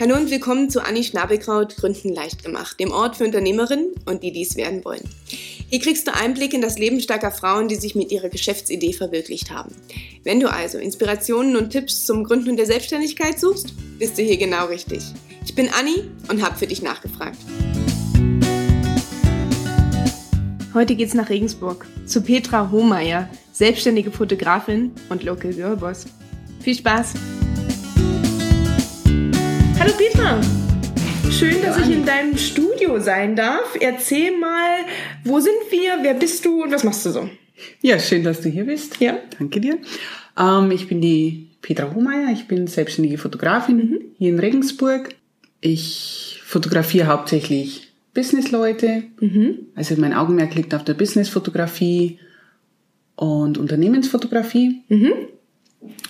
Hallo und willkommen zu Anni Schnabelkraut Gründen leicht gemacht, dem Ort für Unternehmerinnen und die dies werden wollen. Hier kriegst du Einblick in das Leben starker Frauen, die sich mit ihrer Geschäftsidee verwirklicht haben. Wenn du also Inspirationen und Tipps zum Gründen der Selbstständigkeit suchst, bist du hier genau richtig. Ich bin Anni und habe für dich nachgefragt. Heute geht's nach Regensburg zu Petra Hohmeier, selbstständige Fotografin und Local Girlboss. Viel Spaß! Hallo Petra! Schön, dass ich in deinem Studio sein darf. Erzähl mal, wo sind wir, wer bist du und was machst du so? Ja, schön, dass du hier bist. Ja. Danke dir. Ähm, ich bin die Petra Hohmeier, ich bin selbstständige Fotografin mhm. hier in Regensburg. Ich fotografiere hauptsächlich Businessleute. Mhm. Also mein Augenmerk liegt auf der Businessfotografie und Unternehmensfotografie. Mhm.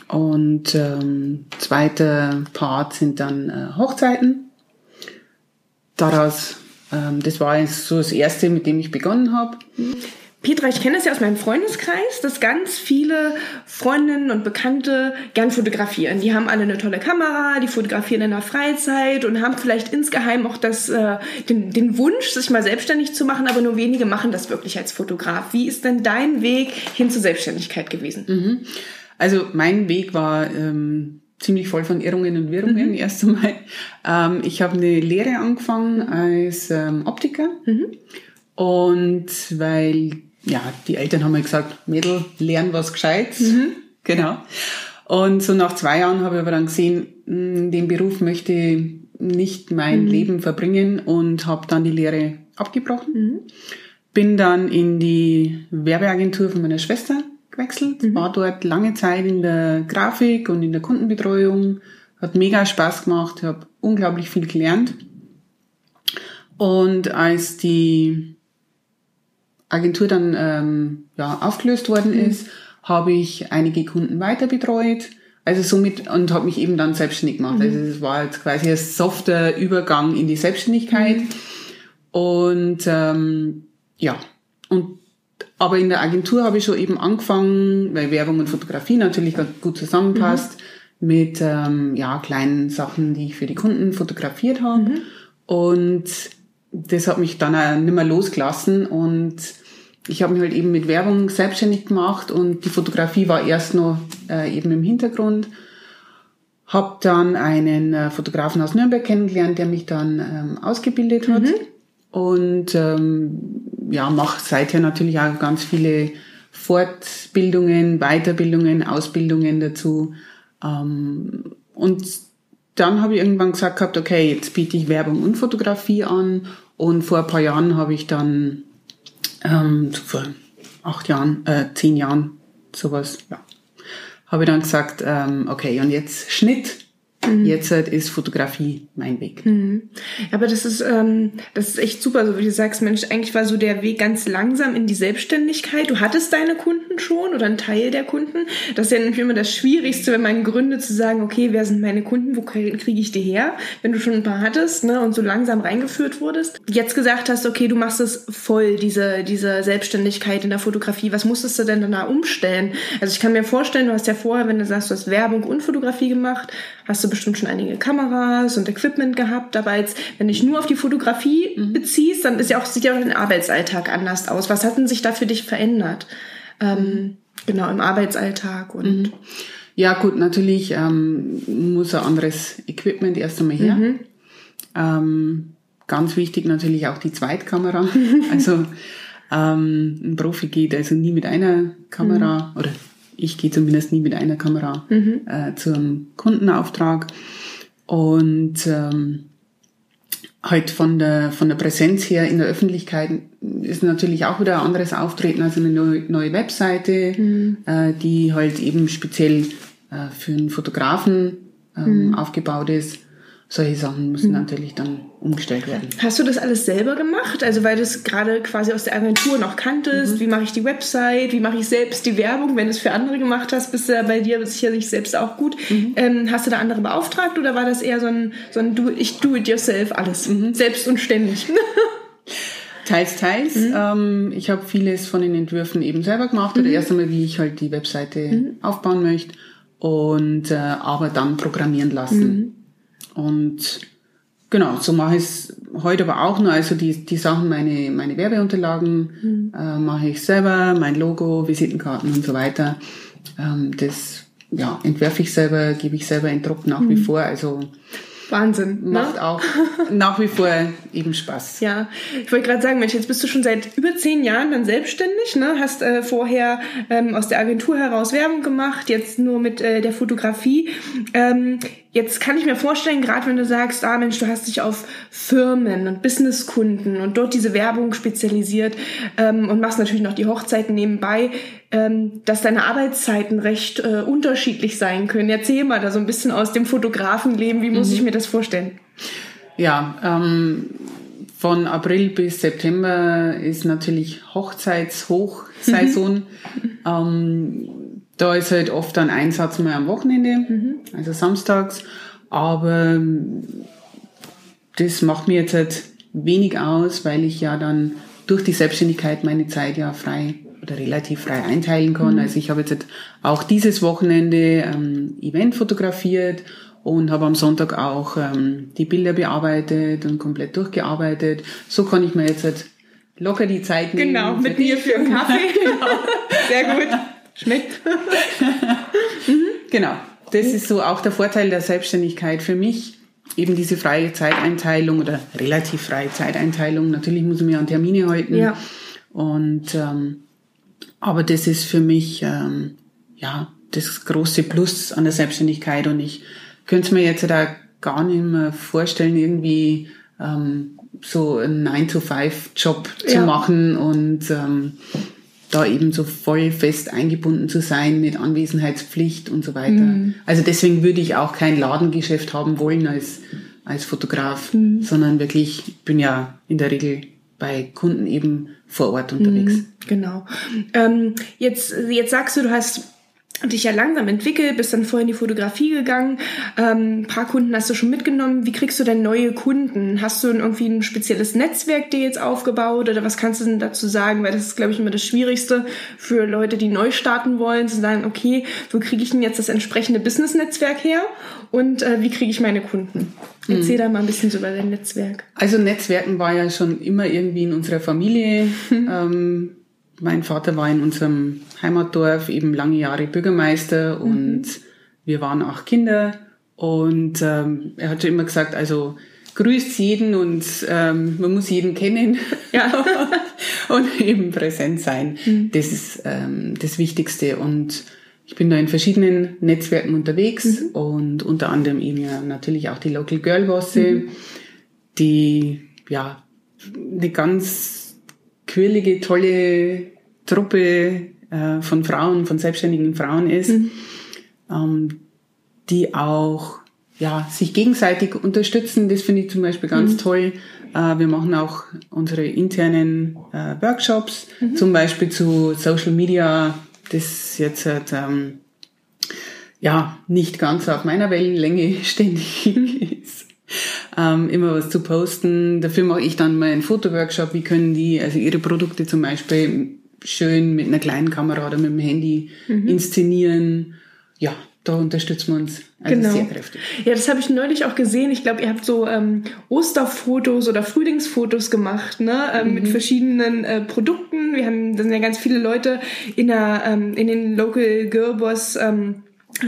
Und ähm, zweiter Part sind dann äh, Hochzeiten. Daraus, ähm, das war jetzt so das erste, mit dem ich begonnen habe. Petra, ich kenne das ja aus meinem Freundeskreis, dass ganz viele Freundinnen und Bekannte gern fotografieren. Die haben alle eine tolle Kamera, die fotografieren in der Freizeit und haben vielleicht insgeheim auch das, äh, den, den Wunsch, sich mal selbstständig zu machen, aber nur wenige machen das wirklich als Fotograf. Wie ist denn dein Weg hin zur Selbstständigkeit gewesen? Mhm. Also mein Weg war ähm, ziemlich voll von Irrungen und Wirrungen mhm. erst einmal. Ähm, ich habe eine Lehre angefangen als ähm, Optiker mhm. und weil ja die Eltern haben mir gesagt, Mädel, lern was Gescheites. Mhm. Genau. Und so nach zwei Jahren habe ich aber dann gesehen, hm, den Beruf möchte nicht mein mhm. Leben verbringen und habe dann die Lehre abgebrochen. Mhm. Bin dann in die Werbeagentur von meiner Schwester gewechselt, mhm. war dort lange Zeit in der Grafik und in der Kundenbetreuung, hat mega Spaß gemacht, habe unglaublich viel gelernt. Und als die Agentur dann ähm, ja, aufgelöst worden mhm. ist, habe ich einige Kunden weiter betreut. Also somit und habe mich eben dann selbstständig gemacht. Mhm. Also es war jetzt quasi ein softer Übergang in die Selbstständigkeit. Mhm. Und ähm, ja, und aber in der Agentur habe ich schon eben angefangen, weil Werbung und Fotografie natürlich ganz gut zusammenpasst, mhm. mit ähm, ja, kleinen Sachen, die ich für die Kunden fotografiert habe. Mhm. Und das hat mich dann auch nicht mehr losgelassen und ich habe mich halt eben mit Werbung selbstständig gemacht und die Fotografie war erst noch äh, eben im Hintergrund. Habe dann einen äh, Fotografen aus Nürnberg kennengelernt, der mich dann ähm, ausgebildet hat. Mhm. Und ähm, ja, mache seither natürlich auch ganz viele Fortbildungen, Weiterbildungen, Ausbildungen dazu. Ähm, und dann habe ich irgendwann gesagt gehabt, okay, jetzt biete ich Werbung und Fotografie an. Und vor ein paar Jahren habe ich dann, ähm, vor acht Jahren, äh, zehn Jahren, sowas, ja, habe ich dann gesagt, ähm, okay, und jetzt Schnitt Mhm. Jetzt halt ist Fotografie mein Weg. Mhm. Aber das ist, ähm, das ist echt super, so wie du sagst, Mensch, eigentlich war so der Weg ganz langsam in die Selbstständigkeit. Du hattest deine Kunden schon oder einen Teil der Kunden. Das ist ja nämlich immer das Schwierigste, wenn man gründet, zu sagen, okay, wer sind meine Kunden, wo kriege ich die her? Wenn du schon ein paar hattest ne, und so langsam reingeführt wurdest. Jetzt gesagt hast, okay, du machst es voll, diese, diese Selbstständigkeit in der Fotografie. Was musstest du denn da umstellen? Also ich kann mir vorstellen, du hast ja vorher, wenn du sagst, du hast Werbung und Fotografie gemacht, hast du bestimmt schon einige Kameras und Equipment gehabt, aber jetzt, wenn du dich nur auf die Fotografie mhm. beziehst, dann ist ja auch, sieht ja auch dein Arbeitsalltag anders aus. Was hat denn sich da für dich verändert? Ähm, genau, im Arbeitsalltag und. Mhm. Ja, gut, natürlich ähm, muss ein anderes Equipment erst einmal her. Mhm. Ähm, ganz wichtig natürlich auch die Zweitkamera. also ähm, ein Profi geht also nie mit einer Kamera mhm. oder ich gehe zumindest nie mit einer Kamera mhm. äh, zum Kundenauftrag. Und ähm, halt von der, von der Präsenz her in der Öffentlichkeit ist natürlich auch wieder ein anderes Auftreten, also eine neue, neue Webseite, mhm. äh, die halt eben speziell äh, für einen Fotografen ähm, mhm. aufgebaut ist solche Sachen müssen mhm. natürlich dann umgestellt werden. Hast du das alles selber gemacht? Also weil du es gerade quasi aus der Agentur noch kanntest, mhm. wie mache ich die Website, wie mache ich selbst die Werbung, wenn du es für andere gemacht hast, bist du ja bei dir sicherlich selbst auch gut. Mhm. Ähm, hast du da andere beauftragt oder war das eher so ein, so ein do, ich do it yourself alles, mhm. selbst und ständig? Teils, teils. Mhm. Ähm, ich habe vieles von den Entwürfen eben selber gemacht. Oder mhm. erst einmal, wie ich halt die Webseite aufbauen möchte. Und äh, aber dann programmieren lassen. Und genau, so mache ich es heute aber auch nur. Also die, die Sachen, meine, meine Werbeunterlagen mhm. äh, mache ich selber, mein Logo, Visitenkarten und so weiter. Ähm, das ja, entwerfe ich selber, gebe ich selber in Druck nach mhm. wie vor. Also Wahnsinn. Ne? Macht ne? auch nach wie vor eben Spaß. Ja, ich wollte gerade sagen, Mensch, jetzt bist du schon seit über zehn Jahren dann selbstständig, ne? Hast äh, vorher ähm, aus der Agentur heraus Werbung gemacht, jetzt nur mit äh, der Fotografie. Ähm, Jetzt kann ich mir vorstellen, gerade wenn du sagst, ah Mensch, du hast dich auf Firmen und Businesskunden und dort diese Werbung spezialisiert ähm, und machst natürlich noch die Hochzeiten nebenbei, ähm, dass deine Arbeitszeiten recht äh, unterschiedlich sein können. Erzähl mal da so ein bisschen aus dem Fotografenleben, wie muss mhm. ich mir das vorstellen? Ja, ähm, von April bis September ist natürlich Hochzeitshochsaison. Mhm. Ähm, da ist halt oft ein Einsatz mal am Wochenende, mhm. also samstags. Aber ähm, das macht mir jetzt halt wenig aus, weil ich ja dann durch die Selbstständigkeit meine Zeit ja frei oder relativ frei einteilen kann. Mhm. Also ich habe jetzt halt auch dieses Wochenende ähm, Event fotografiert und habe am Sonntag auch ähm, die Bilder bearbeitet und komplett durchgearbeitet. So kann ich mir jetzt halt locker die Zeit nehmen. Genau, mit mir für einen Kaffee. genau. Sehr gut. Schmeckt. mhm. Genau. Das ist so auch der Vorteil der Selbstständigkeit für mich. Eben diese freie Zeiteinteilung oder relativ freie Zeiteinteilung. Natürlich muss ich mir an Termine halten. Ja. Und ähm, aber das ist für mich ähm, ja das große Plus an der Selbstständigkeit und ich könnte es mir jetzt da gar nicht mehr vorstellen, irgendwie ähm, so einen 9-to-5-Job zu ja. machen und ähm, da eben so voll fest eingebunden zu sein mit Anwesenheitspflicht und so weiter. Mhm. Also deswegen würde ich auch kein Ladengeschäft haben wollen als, als Fotograf, mhm. sondern wirklich, ich bin ja in der Regel bei Kunden eben vor Ort unterwegs. Mhm, genau. Ähm, jetzt, jetzt sagst du, du hast dich ja langsam entwickelt, bist dann vorher in die Fotografie gegangen. Ähm, ein paar Kunden hast du schon mitgenommen. Wie kriegst du denn neue Kunden? Hast du irgendwie ein spezielles Netzwerk dir jetzt aufgebaut oder was kannst du denn dazu sagen? Weil das ist, glaube ich, immer das Schwierigste für Leute, die neu starten wollen, zu sagen, okay, wo kriege ich denn jetzt das entsprechende Business-Netzwerk her und äh, wie kriege ich meine Kunden? Erzähl mhm. da mal ein bisschen so über dein Netzwerk. Also Netzwerken war ja schon immer irgendwie in unserer Familie. Mhm. Ähm, mein Vater war in unserem Heimatdorf eben lange Jahre Bürgermeister mhm. und wir waren acht Kinder und ähm, er hat schon immer gesagt, also grüßt jeden und ähm, man muss jeden kennen ja. und eben präsent sein. Mhm. Das ist ähm, das Wichtigste und ich bin da in verschiedenen Netzwerken unterwegs mhm. und unter anderem eben ja natürlich auch die Local Girl Bosse, mhm. die ja eine ganz quirlige, tolle Truppe äh, von Frauen, von selbstständigen Frauen ist, mhm. ähm, die auch ja, sich gegenseitig unterstützen. Das finde ich zum Beispiel ganz mhm. toll. Äh, wir machen auch unsere internen äh, Workshops, mhm. zum Beispiel zu Social Media, das jetzt halt, ähm, ja nicht ganz auf meiner Wellenlänge ständig ist. Ähm, immer was zu posten. Dafür mache ich dann mal einen Fotoworkshop, wie können die also ihre Produkte zum Beispiel schön mit einer kleinen Kamera oder mit dem Handy mhm. inszenieren. Ja, da unterstützen wir uns also genau. sehr kräftig. Ja, das habe ich neulich auch gesehen. Ich glaube, ihr habt so ähm, Osterfotos oder Frühlingsfotos gemacht, ne, ähm, mhm. mit verschiedenen äh, Produkten. Wir haben, da sind ja ganz viele Leute in der ähm, in den Local Girl Boss ähm,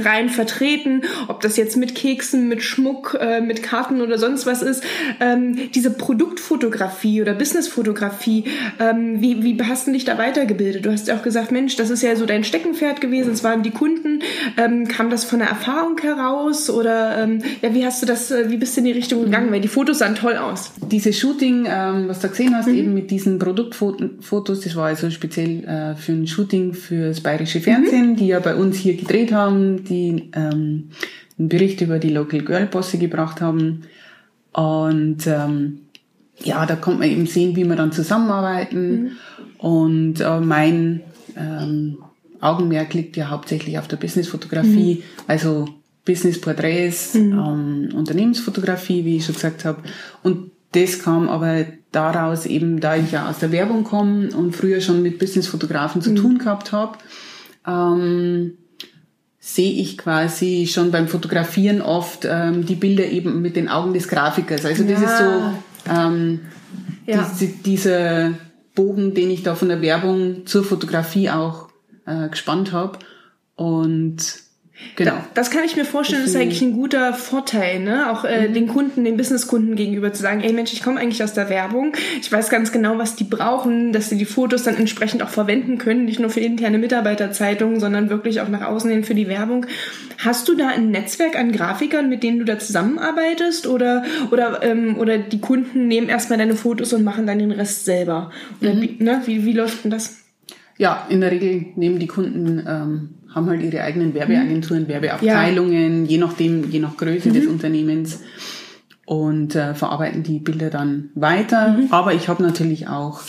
rein vertreten, ob das jetzt mit Keksen, mit Schmuck, äh, mit Karten oder sonst was ist. Ähm, diese Produktfotografie oder Businessfotografie, ähm, wie, wie hast du dich da weitergebildet? Du hast ja auch gesagt, Mensch, das ist ja so dein Steckenpferd gewesen, es waren die Kunden. Ähm, kam das von der Erfahrung heraus oder ähm, ja, wie hast du das, äh, wie bist du in die Richtung gegangen? Weil die Fotos sahen toll aus. Dieses Shooting, ähm, was du gesehen hast, mhm. eben mit diesen Produktfotos, das war also speziell äh, für ein Shooting fürs Bayerische Fernsehen, mhm. die ja bei uns hier gedreht haben die ähm, einen Bericht über die Local Girl Bosse gebracht haben. Und ähm, ja, da konnte man eben sehen, wie wir dann zusammenarbeiten. Mhm. Und äh, mein ähm, Augenmerk liegt ja hauptsächlich auf der Businessfotografie, mhm. also Businessporträts, mhm. ähm, Unternehmensfotografie, wie ich schon gesagt habe. Und das kam aber daraus eben, da ich ja aus der Werbung komme und früher schon mit Businessfotografen zu mhm. tun gehabt habe, ähm, sehe ich quasi schon beim Fotografieren oft ähm, die Bilder eben mit den Augen des Grafikers. Also das Ja. ist so ähm, Ja. diese, dieser Bogen, den ich da von der Werbung zur Fotografie auch äh, gespannt habe. Und genau. Das kann ich mir vorstellen, das ist eigentlich ein guter Vorteil, ne? Auch äh, Mhm. den Kunden, den Businesskunden gegenüber zu sagen, ey Mensch, ich komme eigentlich aus der Werbung, ich weiß ganz genau, was die brauchen, dass sie die Fotos dann entsprechend auch verwenden können, nicht nur für interne Mitarbeiterzeitungen, sondern wirklich auch nach außen hin für die Werbung. Hast du da ein Netzwerk an Grafikern, mit denen du da zusammenarbeitest oder oder ähm, oder die Kunden nehmen erstmal deine Fotos und machen dann den Rest selber? Oder Mhm. wie, ne? wie, wie läuft denn das? Ja, in der Regel nehmen die Kunden, ähm, haben halt ihre eigenen Werbeagenturen, Werbeabteilungen, je nachdem, je nach Größe des Unternehmens und äh, verarbeiten die Bilder dann weiter. Aber ich habe natürlich auch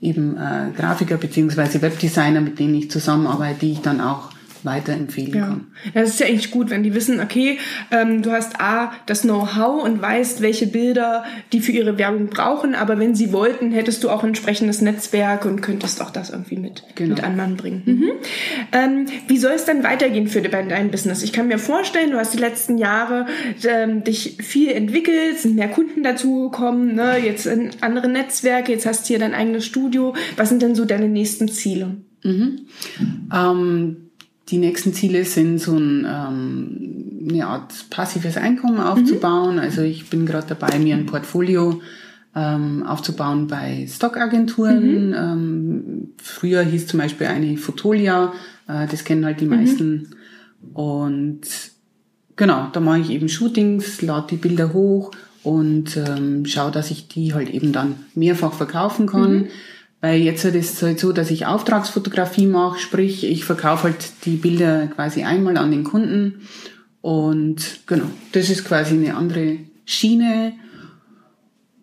eben äh, Grafiker beziehungsweise Webdesigner, mit denen ich zusammenarbeite, die ich dann auch weiterempfehlen Ja. kann. ja, das ist ja eigentlich gut, wenn die wissen, okay, ähm, du hast A, das Know-how und weißt, welche Bilder die für ihre Werbung brauchen, aber wenn sie wollten, hättest du auch ein entsprechendes Netzwerk und könntest auch das irgendwie mit, Genau. mit anderen bringen. Mhm. Ähm, wie soll es dann weitergehen für dein Business? Ich kann mir vorstellen, du hast die letzten Jahre ähm, dich viel entwickelt, sind mehr Kunden dazugekommen, ne? jetzt in andere Netzwerke, jetzt hast du hier dein eigenes Studio. Was sind denn so deine nächsten Ziele? Ähm, die nächsten Ziele sind so ein, ähm, eine Art passives Einkommen aufzubauen. Also ich bin gerade dabei, mir ein Portfolio ähm, aufzubauen bei Stockagenturen. Ähm, früher hieß zum Beispiel eine Fotolia, äh, das kennen halt die meisten. Und genau, da mache ich eben Shootings, lade die Bilder hoch und ähm, schaue, dass ich die halt eben dann mehrfach verkaufen kann. Weil jetzt ist es halt so, dass ich Auftragsfotografie mache, sprich, ich verkaufe halt die Bilder quasi einmal an den Kunden. Und genau, das ist quasi eine andere Schiene.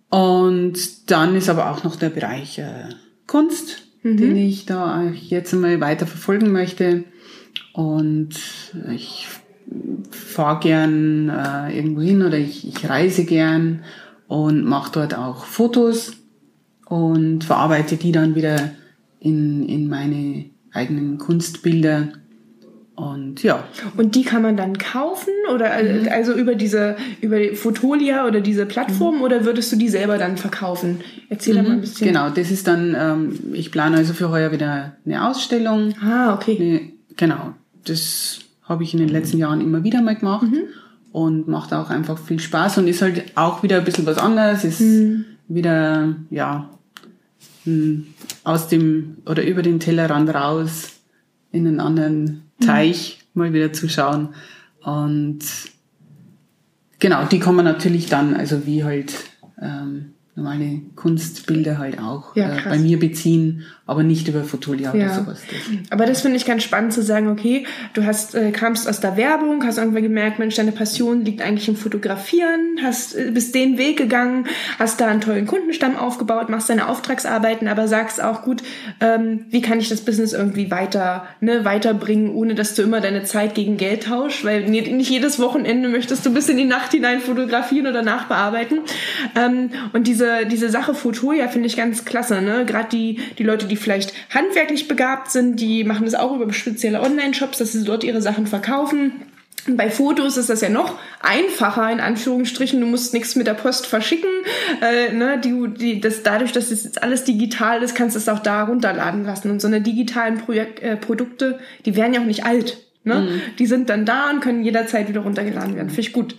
Und dann ist aber auch noch der Bereich äh, Kunst, den ich da jetzt einmal weiter verfolgen möchte. Und ich fahre gern äh, irgendwo hin oder ich, ich reise gern und mache dort auch Fotos und verarbeite die dann wieder in, in meine eigenen Kunstbilder. Und ja, Und die kann man dann kaufen oder äh, also über diese über die Fotolia oder diese Plattform oder würdest du die selber dann verkaufen? Erzähl da mal ein bisschen. genau, das ist dann, ähm, ich plane also für heuer wieder eine Ausstellung. Ah, okay. Eine, genau, das habe ich in den letzten Jahren immer wieder mal gemacht und macht auch einfach viel Spaß und ist halt auch wieder ein bisschen was anderes, ist wieder, ja, aus dem oder über den Tellerrand raus in einen anderen Teich mal wieder zu schauen. Und genau, die kann man natürlich dann, also wie halt ähm, normale Kunstbilder halt auch Ja, äh, bei mir beziehen, aber nicht über Fotolia oder Ja. sowas. Aber das finde ich ganz spannend zu sagen, okay, du hast äh, kamst aus der Werbung, hast irgendwann gemerkt, Mensch, deine Passion liegt eigentlich im Fotografieren, hast äh, bist den Weg gegangen, hast da einen tollen Kundenstamm aufgebaut, machst deine Auftragsarbeiten, aber sagst auch gut, ähm, wie kann ich das Business irgendwie weiter ne, weiterbringen, ohne dass du immer deine Zeit gegen Geld tauschst, weil nicht nicht jedes Wochenende möchtest du bis in die Nacht hinein fotografieren oder nachbearbeiten. Ähm, und diese diese Sache Fotoja finde ich ganz klasse, ne? Gerade die die Leute, die vielleicht handwerklich begabt sind, die machen das auch über spezielle Online-Shops, dass sie dort ihre Sachen verkaufen. Bei Fotos ist das ja noch einfacher, in Anführungsstrichen. Du musst nichts mit der Post verschicken. Äh, ne, die, die, das, dadurch, dass es jetzt alles digital ist, kannst du es auch da runterladen lassen. Und so eine digitalen Projek äh, Produkte, die werden ja auch nicht alt. Ne? Die sind dann da und können jederzeit wieder runtergeladen werden. Finde ich gut.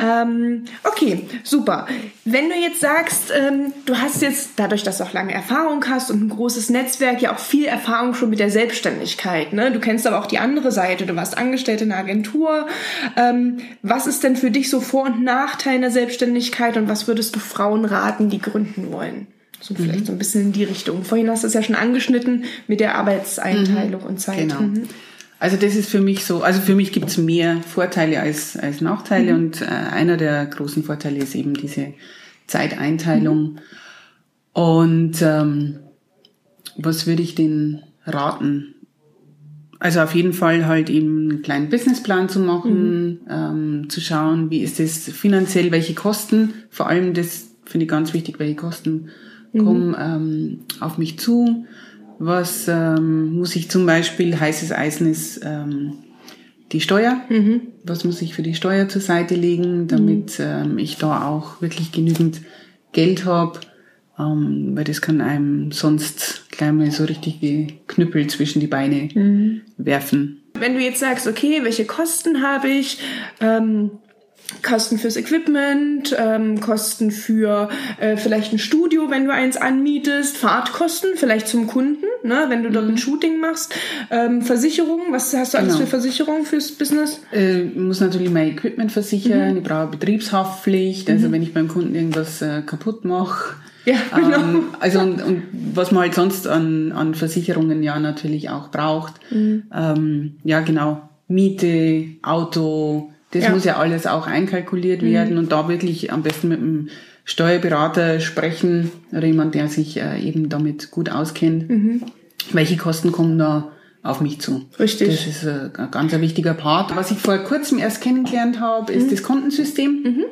Ähm, okay, super. Wenn du jetzt sagst, ähm, du hast jetzt, dadurch, dass du auch lange Erfahrung hast und ein großes Netzwerk, ja auch viel Erfahrung schon mit der Selbstständigkeit. Ne? Du kennst aber auch die andere Seite. Du warst Angestellte in einer Agentur. Ähm, was ist denn für dich so Vor- und Nachteil in der Selbstständigkeit und was würdest du Frauen raten, die gründen wollen? So vielleicht so ein bisschen in die Richtung. Vorhin hast du es ja schon angeschnitten mit der Arbeitseinteilung und Zeit. Genau. Mhm. Also das ist für mich so, also für mich gibt's mehr Vorteile als, als Nachteile Mhm. und äh, einer der großen Vorteile ist eben diese Zeiteinteilung. Und ähm, was würde ich denn raten? Also auf jeden Fall halt eben einen kleinen Businessplan zu machen, ähm, zu schauen, wie ist es finanziell, welche Kosten, vor allem das finde ich ganz wichtig, welche Kosten kommen ähm, auf mich zu. Was ähm, muss ich zum Beispiel, heißes Eisen ist ähm, die Steuer. Was muss ich für die Steuer zur Seite legen, damit ähm, ich da auch wirklich genügend Geld habe. Ähm, weil das kann einem sonst gleich mal so richtig wie Knüppel zwischen die Beine werfen. Wenn du jetzt sagst, okay, welche Kosten habe ich? Ähm, Kosten fürs Equipment, ähm, Kosten für äh, vielleicht ein Studio, wenn du eins anmietest, Fahrtkosten vielleicht zum Kunden, ne, wenn du dort ein Shooting machst, ähm, Versicherungen, was hast du alles Genau. für Versicherungen fürs Business? Äh, ich muss natürlich mein Equipment versichern, ich brauche Betriebshaftpflicht, also wenn ich beim Kunden irgendwas äh, kaputt mache. Ja, genau. Ähm, also und, und was man halt sonst an, an Versicherungen ja natürlich auch braucht. Ähm, ja, genau. Miete, Auto, das Ja. muss ja alles auch einkalkuliert werden und da wirklich am besten mit einem Steuerberater sprechen oder jemand, der sich äh, eben damit gut auskennt. Welche Kosten kommen da auf mich zu? Richtig. Das ist äh, ein ganz ein wichtiger Part. Was ich vor kurzem erst kennengelernt habe, ist das Kontensystem.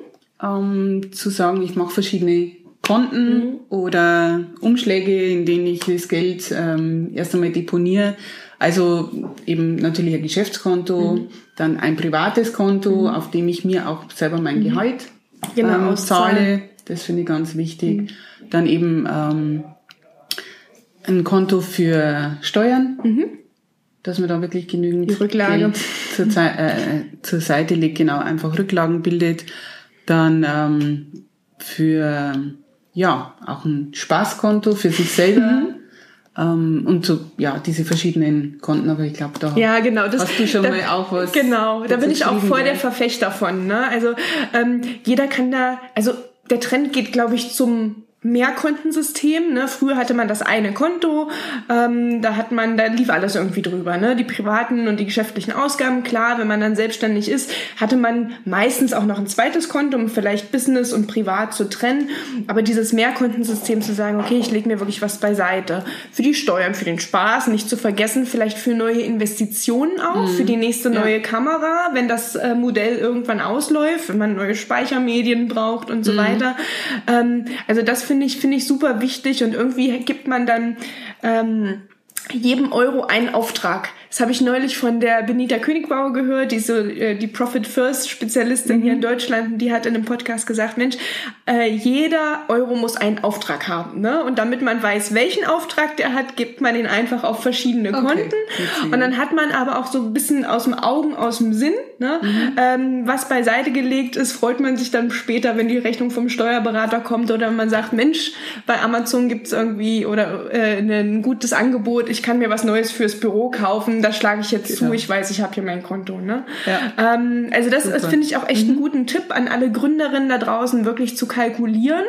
Ähm, zu sagen, ich mache verschiedene Konten oder Umschläge, in denen ich das Geld ähm, erst einmal deponiere. Also eben natürlich ein Geschäftskonto, dann ein privates Konto, auf dem ich mir auch selber mein Gehalt Genau, ähm, zahle. Das finde ich ganz wichtig. Dann eben ähm, ein Konto für Steuern, dass man da wirklich genügend Die Rücklage. Zur, Zei- äh, zur Seite legt, genau, einfach Rücklagen bildet. Dann ähm, für ja auch ein Spaßkonto für sich selber. Ähm, und so, ja, diese verschiedenen Konten, aber ich glaube, da Ja, genau. Das, hast du schon da, mal auch was. Genau, da bin ich auch voll der Verfechter von. Ne? Also ähm, jeder kann da, also der Trend geht, glaube ich, zum Mehrkontensystem. Ne? Früher hatte man das eine Konto, ähm, da hat man, da lief alles irgendwie drüber. Ne? Die privaten und die geschäftlichen Ausgaben, klar, wenn man dann selbstständig ist, hatte man meistens auch noch ein zweites Konto, um vielleicht Business und Privat zu trennen. Aber dieses Mehrkontensystem zu sagen, okay, ich lege mir wirklich was beiseite. Für die Steuern, für den Spaß, nicht zu vergessen, vielleicht für neue Investitionen auch, für die nächste neue Kamera, wenn das äh, Modell irgendwann ausläuft, wenn man neue Speichermedien braucht und so weiter. Ähm, also das finde ich, finde ich super wichtig und irgendwie gibt man dann ähm, jedem Euro einen Auftrag. Das habe ich neulich von der Benita Königbauer gehört, die so äh, die Profit First Spezialistin hier in Deutschland, die hat in einem Podcast gesagt, Mensch, äh, jeder Euro muss einen Auftrag haben, ne? Und damit man weiß, welchen Auftrag der hat, gibt man ihn einfach auf verschiedene Konten. witzig. Und dann hat man aber auch so ein bisschen aus dem Augen, aus dem Sinn, ne? Ähm, was beiseite gelegt ist, freut man sich dann später, wenn die Rechnung vom Steuerberater kommt oder man sagt, Mensch, bei Amazon gibt's irgendwie oder äh, ein gutes Angebot, ich kann mir was Neues fürs Büro kaufen, das schlage ich jetzt zu, ich weiß, ich habe hier mein Konto. Ne? Ja. Ähm, also das finde ich auch echt einen guten Tipp an alle Gründerinnen da draußen, wirklich zu kalkulieren.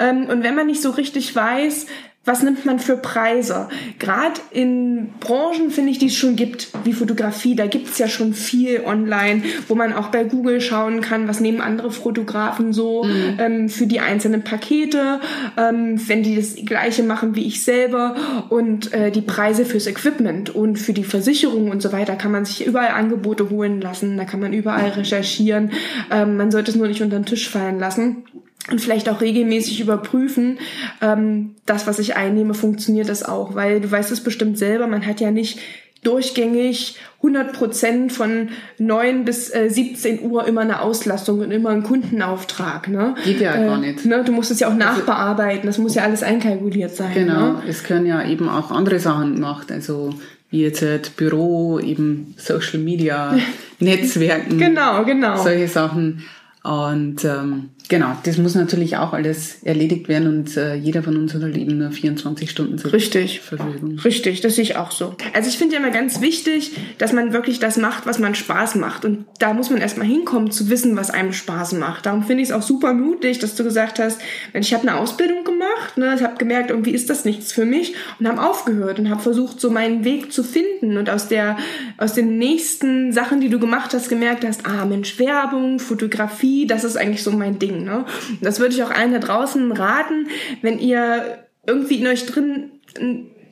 Ähm, und wenn man nicht so richtig weiß, was nimmt man für Preise? Gerade in Branchen, finde ich, die es schon gibt, wie Fotografie, da gibt's ja schon viel online, wo man auch bei Google schauen kann, was nehmen andere Fotografen so ähm, für die einzelnen Pakete, ähm, wenn die das gleiche machen wie ich selber und äh, die Preise fürs Equipment und für die Versicherung und so weiter kann man sich überall Angebote holen lassen, da kann man überall recherchieren. Ähm, man sollte es nur nicht unter den Tisch fallen lassen und vielleicht auch regelmäßig überprüfen, ähm, das, was ich einnehme, funktioniert das auch, weil du weißt es bestimmt selber, man hat ja nicht durchgängig 100 Prozent von 9 bis äh, 17 Uhr immer eine Auslastung und immer einen Kundenauftrag. Ne? Geht ja gar nicht. Ne? Du musst es ja auch nachbearbeiten, das muss ja alles einkalkuliert sein. Genau, Ne? es können ja eben auch andere Sachen gemacht, also wie jetzt halt Büro, eben Social Media, Netzwerken, Genau, genau. solche Sachen. Und ähm, genau, das muss natürlich auch alles erledigt werden und äh, jeder von uns hat halt eben nur 24 Stunden zur Richtig. Verfügung. Richtig, das sehe ich auch so. Also ich finde ja immer ganz wichtig, dass man wirklich das macht, was man Spaß macht. Und da muss man erstmal hinkommen, zu wissen, was einem Spaß macht. Darum finde ich es auch super mutig, dass du gesagt hast, ich habe eine Ausbildung gemacht, ne, ich habe gemerkt, irgendwie ist das nichts für mich und habe aufgehört und habe versucht, so meinen Weg zu finden und aus der aus den nächsten Sachen, die du gemacht hast, gemerkt hast, ah Mensch, Werbung, Fotografie, das ist eigentlich so mein Ding. Ne? Das würde ich auch allen da draußen raten, wenn ihr irgendwie in euch drin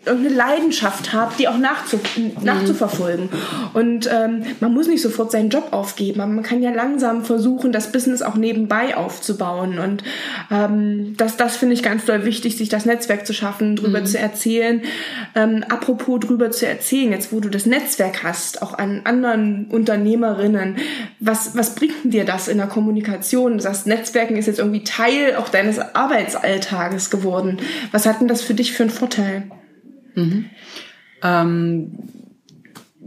irgendeine Leidenschaft habe, die auch nachzu nachzuverfolgen. Und ähm, man muss nicht sofort seinen Job aufgeben, aber man kann ja langsam versuchen, das Business auch nebenbei aufzubauen. Und ähm, das, das finde ich ganz doll wichtig, sich das Netzwerk zu schaffen, drüber mhm. zu erzählen. Ähm, apropos drüber zu erzählen, jetzt wo du das Netzwerk hast, auch an anderen Unternehmerinnen, was, was bringt dir das in der Kommunikation? Du sagst, Netzwerken ist jetzt irgendwie Teil auch deines Arbeitsalltages geworden. Was hat denn das für dich für einen Vorteil? Mhm. Ähm,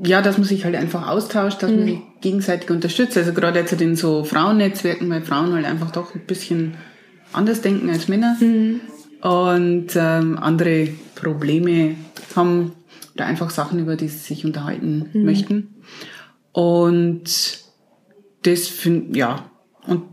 ja, dass man sich halt einfach austauscht, dass mhm. man sich gegenseitig unterstützt. Also gerade jetzt in so Frauennetzwerken, weil Frauen halt einfach doch ein bisschen anders denken als Männer mhm. und ähm, andere Probleme haben oder einfach Sachen, über die sie sich unterhalten mhm. möchten. Und das finde ja und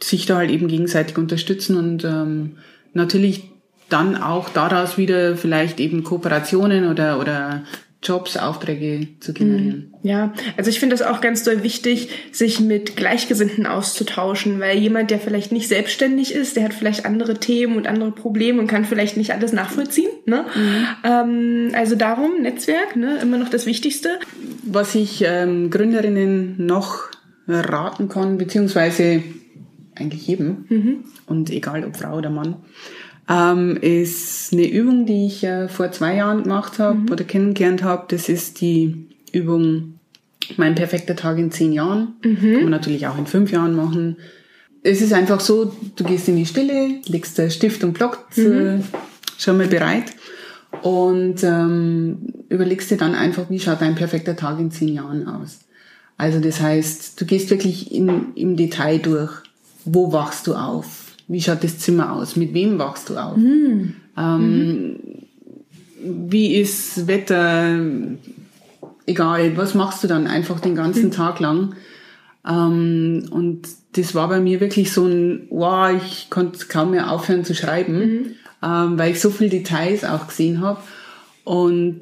sich da halt eben gegenseitig unterstützen und ähm, natürlich dann auch daraus wieder vielleicht eben Kooperationen oder, oder Jobs, Aufträge zu generieren. Mhm. Ja, also ich finde das auch ganz doll wichtig, sich mit Gleichgesinnten auszutauschen, weil jemand, der vielleicht nicht selbstständig ist, der hat vielleicht andere Themen und andere Probleme und kann vielleicht nicht alles nachvollziehen. Ne? Mhm. Ähm, also darum, Netzwerk, ne, immer noch das Wichtigste. Was ich ähm, Gründerinnen noch raten kann, beziehungsweise eigentlich jedem, mhm. und egal ob Frau oder Mann, ähm, ist eine Übung, die ich äh, vor zwei Jahren gemacht habe mhm. oder kennengelernt habe. Das ist die Übung Mein perfekter Tag in zehn Jahren. Mhm. Kann man natürlich auch in fünf Jahren machen. Es ist einfach so, du gehst in die Stille, legst Stift und Block mhm. schon mal bereit und ähm, überlegst dir dann einfach, wie schaut dein perfekter Tag in zehn Jahren aus. Also das heißt, du gehst wirklich in, im Detail durch, wo wachst du auf, wie schaut das Zimmer aus? Mit wem wachst du auf? Mhm. Ähm, mhm. Wie ist Wetter? Egal, was machst du dann einfach den ganzen mhm. Tag lang? Ähm, und das war bei mir wirklich so ein, wow, ich konnte kaum mehr aufhören zu schreiben, mhm. ähm, weil ich so viele Details auch gesehen habe. Und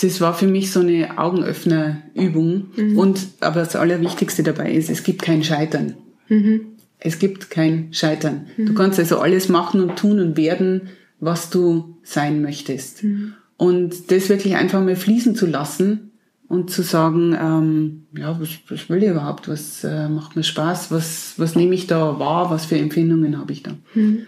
das war für mich so eine Augenöffnerübung. Mhm. Und aber das Allerwichtigste dabei ist, es gibt kein Scheitern. Mhm. Es gibt kein Scheitern. Mhm. Du kannst also alles machen und tun und werden, was du sein möchtest. Mhm. Und das wirklich einfach mal fließen zu lassen und zu sagen, ähm, ja, was, was will ich überhaupt? Was äh, macht mir Spaß? Was, was nehme ich da wahr? Was für Empfindungen habe ich da? Mhm.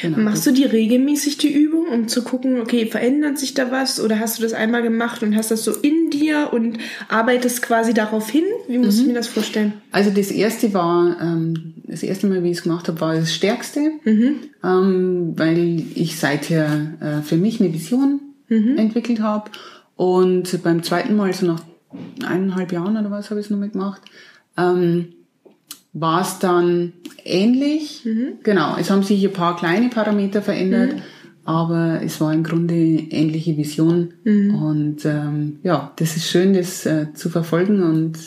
Genau. Machst du die regelmäßig, die Übung, um zu gucken, okay, verändert sich da was? Oder hast du das einmal gemacht und hast das so in dir und arbeitest quasi darauf hin? Wie muss mhm. ich mir das vorstellen? Also das erste war, ähm, das erste Mal, wie ich es gemacht habe, war das Stärkste, mhm. ähm, weil ich seither äh, für mich eine Vision mhm. entwickelt habe. Und beim zweiten Mal, so nach eineinhalb Jahren oder was, habe ich es nochmal gemacht, ähm, war es dann ähnlich. Mhm. Genau, es haben sich ein paar kleine Parameter verändert, mhm. Aber es war im Grunde ähnliche Vision. Mhm. Und ähm, ja, das ist schön, das äh, zu verfolgen und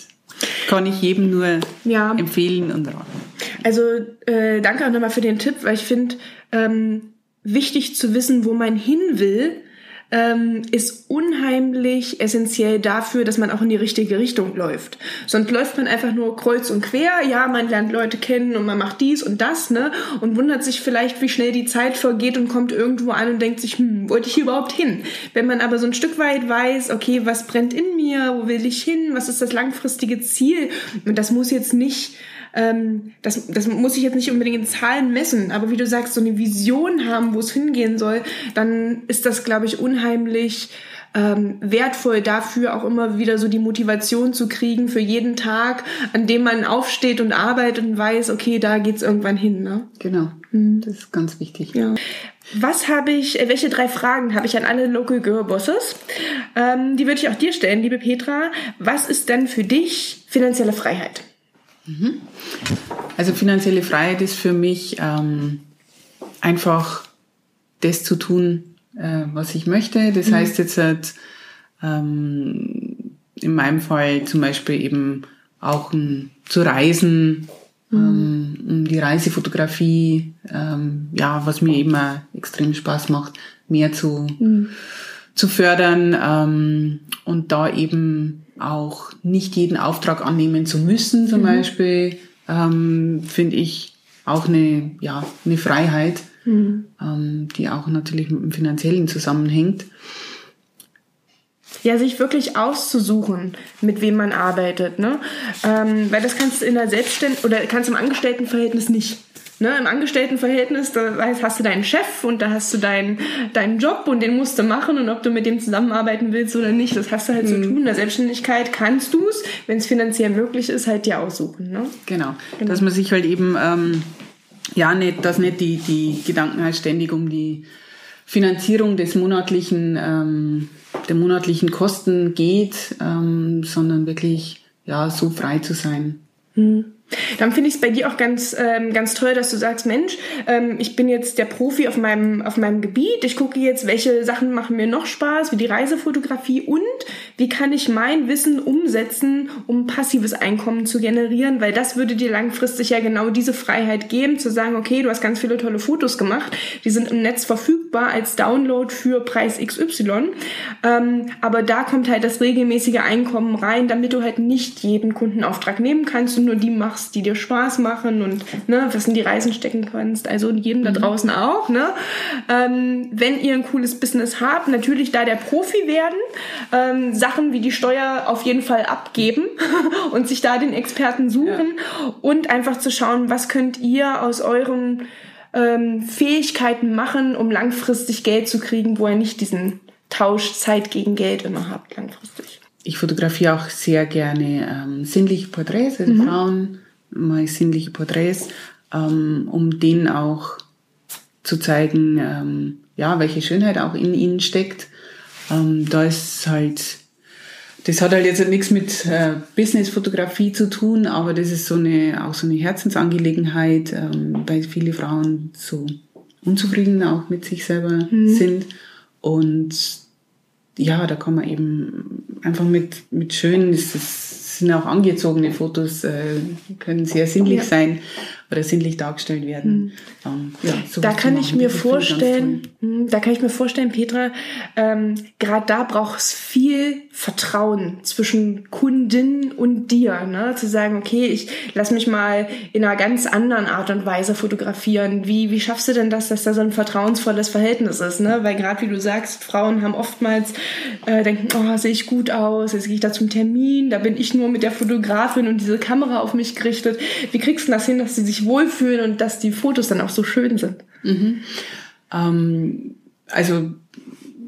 kann ich jedem nur ja. empfehlen und raten. Also äh, danke auch nochmal für den Tipp, weil ich finde, ähm, wichtig zu wissen, wo man hin will, ähm, ist unheimlich essentiell dafür, dass man auch in die richtige Richtung läuft. Sonst läuft man einfach nur kreuz und quer. Ja, man lernt Leute kennen und man macht dies und das, ne? Und wundert sich vielleicht, wie schnell die Zeit vergeht und kommt irgendwo an und denkt sich, hm, wollte ich hier überhaupt hin? Wenn man aber so ein Stück weit weiß, okay, was brennt in mir, wo will ich hin, was ist das langfristige Ziel? Und das muss jetzt nicht ähm, das, das muss ich jetzt nicht unbedingt in Zahlen messen, aber wie du sagst, so eine Vision haben, wo es hingehen soll, dann ist das, glaube ich, unheimlich ähm, wertvoll dafür, auch immer wieder so die Motivation zu kriegen für jeden Tag, an dem man aufsteht und arbeitet und weiß, okay, da geht's irgendwann hin. Ne? Genau, mhm. das ist ganz wichtig. Ja. Was habe ich, äh, welche drei Fragen habe ich an alle Local Girl Bosses? Ähm, die würde ich auch dir stellen, liebe Petra. Was ist denn für dich finanzielle Freiheit? Mhm. Also finanzielle Freiheit ist für mich ähm, einfach das zu tun, äh, was ich möchte. Das mhm. heißt jetzt halt, ähm, in meinem Fall zum Beispiel eben auch um, zu reisen, mhm. ähm, um die Reisefotografie, ähm, ja, was mir eben auch extrem Spaß macht, mehr zu, mhm. zu fördern ähm, und da eben auch nicht jeden Auftrag annehmen zu müssen, zum mhm. Beispiel, ähm, finde ich auch eine, ja, eine Freiheit, mhm. ähm, die auch natürlich mit dem Finanziellen zusammenhängt. Ja, sich wirklich auszusuchen, mit wem man arbeitet, ne? Ähm, weil das kannst du in der Selbstständigen oder kannst du im Angestelltenverhältnis nicht. Ne, Im Angestelltenverhältnis, da hast du deinen Chef und da hast du deinen, deinen Job und den musst du machen und ob du mit dem zusammenarbeiten willst oder nicht, das hast du halt mhm. zu tun. In der Selbstständigkeit kannst du es, wenn es finanziell möglich ist, halt dir aussuchen. Ne? Genau. genau. Dass man sich halt eben, ähm, ja, nicht, dass nicht die, die Gedanken halt ständig um die Finanzierung des monatlichen, ähm, der monatlichen Kosten geht, ähm, sondern wirklich, ja, so frei zu sein. Mhm. Dann finde ich es bei dir auch ganz, ähm, ganz toll, dass du sagst, Mensch, ähm, ich bin jetzt der Profi auf meinem, auf meinem Gebiet. Ich gucke jetzt, welche Sachen machen mir noch Spaß, wie die Reisefotografie und wie kann ich mein Wissen umsetzen, um passives Einkommen zu generieren, weil das würde dir langfristig ja genau diese Freiheit geben, zu sagen, okay, du hast ganz viele tolle Fotos gemacht, die sind im Netz verfügbar als Download für Preis XY. Ähm, aber da kommt halt das regelmäßige Einkommen rein, damit du halt nicht jeden Kundenauftrag nehmen kannst und nur die machst, machst, die dir Spaß machen und ne, was in die Reisen stecken kannst. Also jedem da mhm. draußen auch. Ne? Ähm, wenn ihr ein cooles Business habt, natürlich da der Profi werden, ähm, Sachen wie die Steuer auf jeden Fall abgeben und sich da den Experten suchen ja. und einfach zu schauen, was könnt ihr aus euren ähm, Fähigkeiten machen, um langfristig Geld zu kriegen, wo ihr nicht diesen Tausch Zeit gegen Geld immer habt langfristig. Ich fotografiere auch sehr gerne ähm, sinnliche Porträts, also mhm. Frauen, mal sinnliche Porträts, ähm, um denen auch zu zeigen, ähm, ja, welche Schönheit auch in ihnen steckt. Ähm, da ist halt, das hat halt jetzt nichts mit äh, Business-Fotografie zu tun, aber das ist so eine, auch so eine Herzensangelegenheit, ähm, weil viele Frauen so unzufrieden auch mit sich selber mhm. sind. Und ja, da kann man eben einfach mit, mit das, das sind auch angezogene Fotos, äh, können sehr sinnlich sein oder sinnlich dargestellt werden. Mhm. Ähm, ja, da kann ich mir vorstellen, hm, da kann ich mir vorstellen, Petra, ähm, gerade da braucht es viel Vertrauen zwischen Kundin und dir, ne? zu sagen, okay, ich lass mich mal in einer ganz anderen Art und Weise fotografieren. Wie, wie schaffst du denn das, dass da so ein vertrauensvolles Verhältnis ist? Ne? Weil gerade wie du sagst, Frauen haben oftmals äh, denken, oh, sehe ich gut aus, jetzt gehe ich da zum Termin, da bin ich nur mit der Fotografin und diese Kamera auf mich gerichtet. Wie kriegst du das hin, dass sie sich sich wohlfühlen und dass die Fotos dann auch so schön sind. Mhm. Ähm, also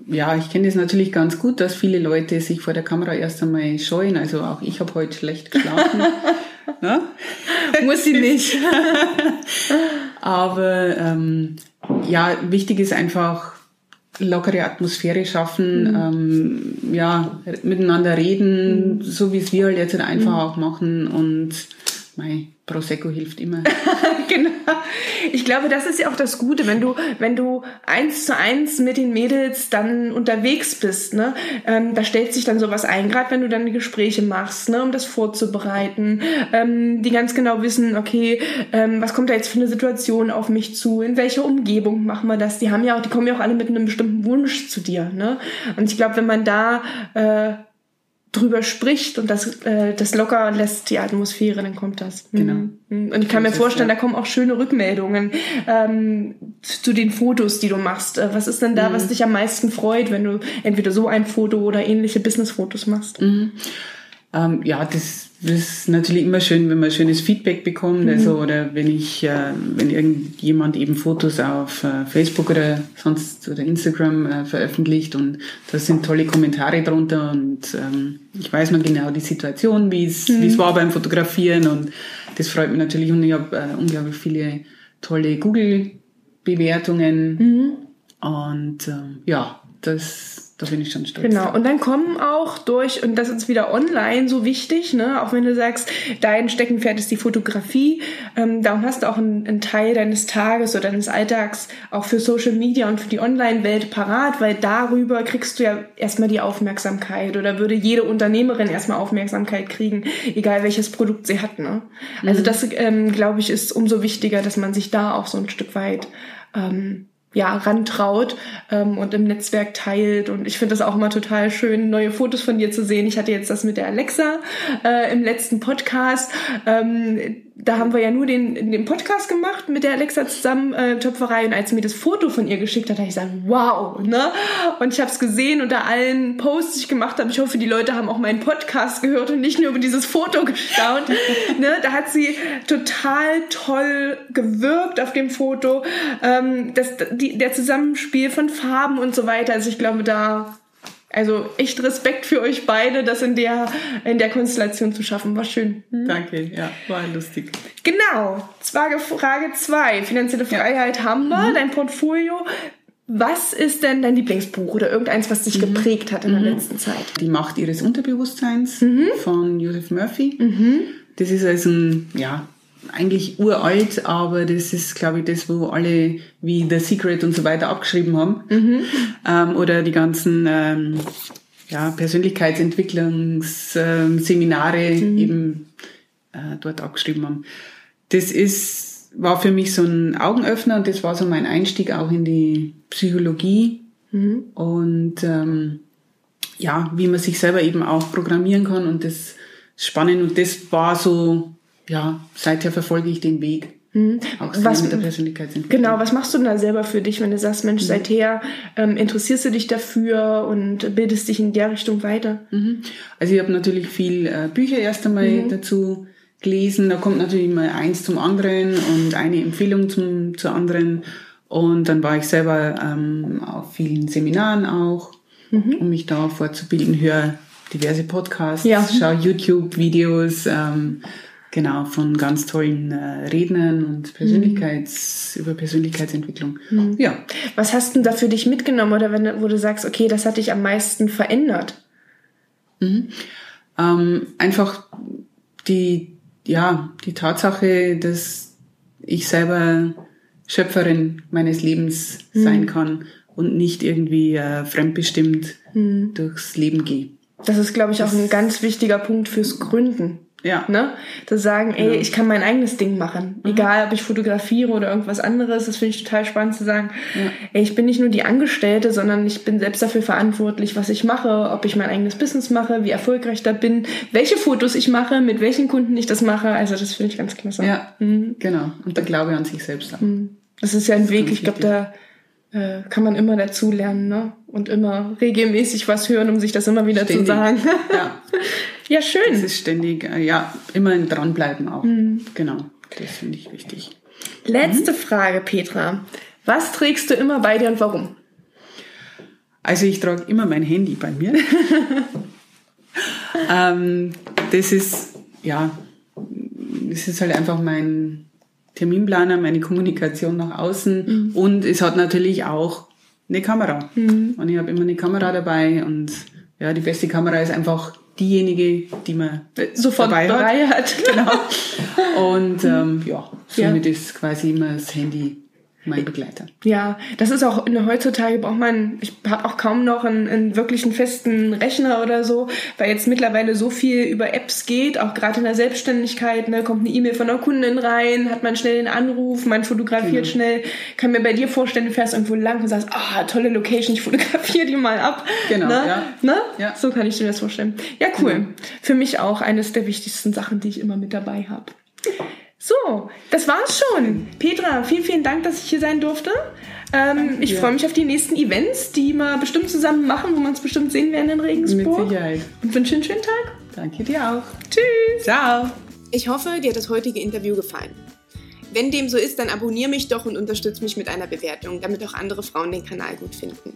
ja, ich kenne das natürlich ganz gut, dass viele Leute sich vor der Kamera erst einmal scheuen. Also auch ich habe heute schlecht geschlafen. ne? Muss sie nicht. Aber ähm, ja, wichtig ist einfach lockere Atmosphäre schaffen, mhm. ähm, ja, miteinander reden, mhm. so wie es wir halt jetzt einfach mhm. auch machen und mei, Prosecco hilft immer. genau. Ich glaube, das ist ja auch das Gute, wenn du, wenn du eins zu eins mit den Mädels dann unterwegs bist, ne, ähm, da stellt sich dann sowas ein, gerade wenn du dann Gespräche machst, ne, um das vorzubereiten, ähm, die ganz genau wissen, okay, ähm, was kommt da jetzt für eine Situation auf mich zu, in welcher Umgebung machen wir das? Die haben ja auch, die kommen ja auch alle mit einem bestimmten Wunsch zu dir, ne? Und ich glaube, wenn man da äh, drüber spricht und das, äh, das locker lässt die Atmosphäre, dann kommt das. Genau. Mhm. Und ich kann mir vorstellen, da kommen auch schöne Rückmeldungen ähm, zu den Fotos, die du machst. Äh, was ist denn da, mhm. was dich am meisten freut, wenn du entweder so ein Foto oder ähnliche Business-Fotos machst? Mhm. Ähm, ja, das das ist natürlich immer schön, wenn man schönes Feedback bekommt, mhm. also oder wenn ich, äh, wenn irgendjemand eben Fotos auf äh, Facebook oder sonst oder Instagram äh, veröffentlicht und da sind tolle Kommentare drunter und ähm, ich weiß mal genau die Situation, wie es mhm. wie es war beim Fotografieren und das freut mich natürlich und ich habe äh, unglaublich viele tolle Google Bewertungen mhm. und äh, ja, das da bin ich schon stolz. Genau. Und dann kommen auch durch, und das ist wieder online so wichtig, ne, auch wenn du sagst, dein Steckenpferd ist die Fotografie, ähm, darum hast du auch einen, einen, Teil deines Tages oder deines Alltags auch für Social Media und für die Online-Welt parat, weil darüber kriegst du ja erstmal die Aufmerksamkeit oder würde jede Unternehmerin erstmal Aufmerksamkeit kriegen, egal welches Produkt sie hat. Ne? Also mhm. das, ähm, glaube ich, ist umso wichtiger, dass man sich da auch so ein Stück weit ähm, ja, rantraut ähm, und im Netzwerk teilt. Und ich finde das auch immer total schön, neue Fotos von dir zu sehen. Ich hatte jetzt das mit der Alexa äh, im letzten Podcast. Ähm, da haben wir ja nur den, den Podcast gemacht mit der Alexa zusammen, äh, Töpferei. Und als sie mir das Foto von ihr geschickt hat, habe ich gesagt, wow, ne? Und ich habe es gesehen unter allen Posts, die ich gemacht habe. Ich hoffe, die Leute haben auch meinen Podcast gehört und nicht nur über dieses Foto gestaunt. ne? Da hat sie total toll gewirkt auf dem Foto. Ähm, das, die, der Zusammenspiel von Farben und so weiter. Also ich glaube, da also echt Respekt für euch beide, das in der, in der Konstellation zu schaffen. War schön. Hm? Danke, ja, war lustig. Genau. Frage, Frage zwei. Finanzielle Freiheit ja. haben wir, mhm. dein Portfolio. Was ist denn dein Lieblingsbuch oder irgendeins, was dich mhm. geprägt hat in mhm. der letzten Zeit? Die Macht ihres Unterbewusstseins mhm. von Joseph Murphy. Mhm. Das ist also ein, ja, eigentlich uralt, aber das ist, glaube ich, das, wo alle wie The Secret und so weiter abgeschrieben haben. Mhm. Ähm, oder die ganzen ähm, ja, Persönlichkeitsentwicklungsseminare ähm, eben äh, dort abgeschrieben haben. Das ist, war für mich so ein Augenöffner und das war so mein Einstieg auch in die Psychologie mhm. und ähm, ja, wie man sich selber eben auch programmieren kann und das spannend und das war so ja, seither verfolge ich den Weg. Mhm. Auch was, mit der Persönlichkeitsentwicklung. Genau, was machst du denn da selber für dich, wenn du sagst, Mensch, mhm. seither ähm, interessierst du dich dafür und bildest dich in der Richtung weiter? Mhm. Also ich habe natürlich viel äh, Bücher erst einmal mhm. dazu gelesen. Da kommt natürlich immer eins zum anderen und eine Empfehlung zum, zur anderen. Und dann war ich selber ähm, auf vielen Seminaren auch, mhm. um mich da fortzubilden, höre diverse Podcasts, ja. schaue YouTube-Videos, ähm, Genau, von ganz tollen äh, Rednern und Persönlichkeits, mhm. über Persönlichkeitsentwicklung. Mhm. Ja. Was hast du da für dich mitgenommen oder wenn, wo du sagst, okay, das hat dich am meisten verändert? Mhm. Ähm, einfach die, ja, die Tatsache, dass ich selber Schöpferin meines Lebens mhm. sein kann und nicht irgendwie äh, fremdbestimmt mhm. durchs Leben gehe. Das ist, glaube ich, auch ein ganz wichtiger Punkt fürs Gründen. Ja. Ne? Zu sagen, ey, ja. ich kann mein eigenes Ding machen. Mhm. Egal, ob ich fotografiere oder irgendwas anderes. Das finde ich total spannend zu sagen, ja. ey, ich bin nicht nur die Angestellte, sondern ich bin selbst dafür verantwortlich, was ich mache, ob ich mein eigenes Business mache, wie erfolgreich da bin, welche Fotos ich mache, mit welchen Kunden ich das mache. Also das finde ich ganz klasse. Ja, mhm. genau. Und der Glaube an sich selbst. Auch. Mhm. Das ist ja ein Weg, ich glaube, da äh, kann man immer dazu lernen, ne? Und immer regelmäßig was hören, um sich das immer wieder Ständig. zu sagen. Ja. Ja, schön. Das ist ständig, äh, ja, immer dranbleiben auch. Mhm. Genau, das finde ich wichtig. Letzte mhm. Frage, Petra. Was trägst du immer bei dir und warum? Also ich trage immer mein Handy bei mir. ähm, das ist, ja, das ist halt einfach mein Terminplaner, meine Kommunikation nach außen mhm. und es hat natürlich auch eine Kamera. Mhm. Und ich habe immer eine Kamera dabei und ja, die beste Kamera ist einfach diejenige, die man sofort dabei, dabei hat. hat. Genau. Und ähm, ja, somit ja. ist quasi immer das Handy mein Begleiter. Ja, das ist auch heutzutage braucht man, ich habe auch kaum noch einen, einen wirklichen festen Rechner oder so, weil jetzt mittlerweile so viel über Apps geht, auch gerade in der Selbstständigkeit, ne, kommt eine E-Mail von einer Kundin rein, hat man schnell den Anruf, man fotografiert genau. schnell, kann mir bei dir vorstellen, du fährst irgendwo lang und sagst, ah, tolle Location, ich fotografiere die mal ab. Genau, ne? ja. Ne? ja. So kann ich mir das vorstellen. Ja, cool. Genau. Für mich auch eines der wichtigsten Sachen, die ich immer mit dabei habe. So, das war's schon. Petra, vielen, vielen Dank, dass ich hier sein durfte. Ähm, ich freue mich auf die nächsten Events, die wir bestimmt zusammen machen, wo wir uns bestimmt sehen werden in Regensburg. Mit Sicherheit. Und wünsche einen schönen Tag. Danke dir auch. Tschüss. Ciao. Ich hoffe, dir hat das heutige Interview gefallen. Wenn dem so ist, dann abonniere mich doch und unterstütze mich mit einer Bewertung, damit auch andere Frauen den Kanal gut finden.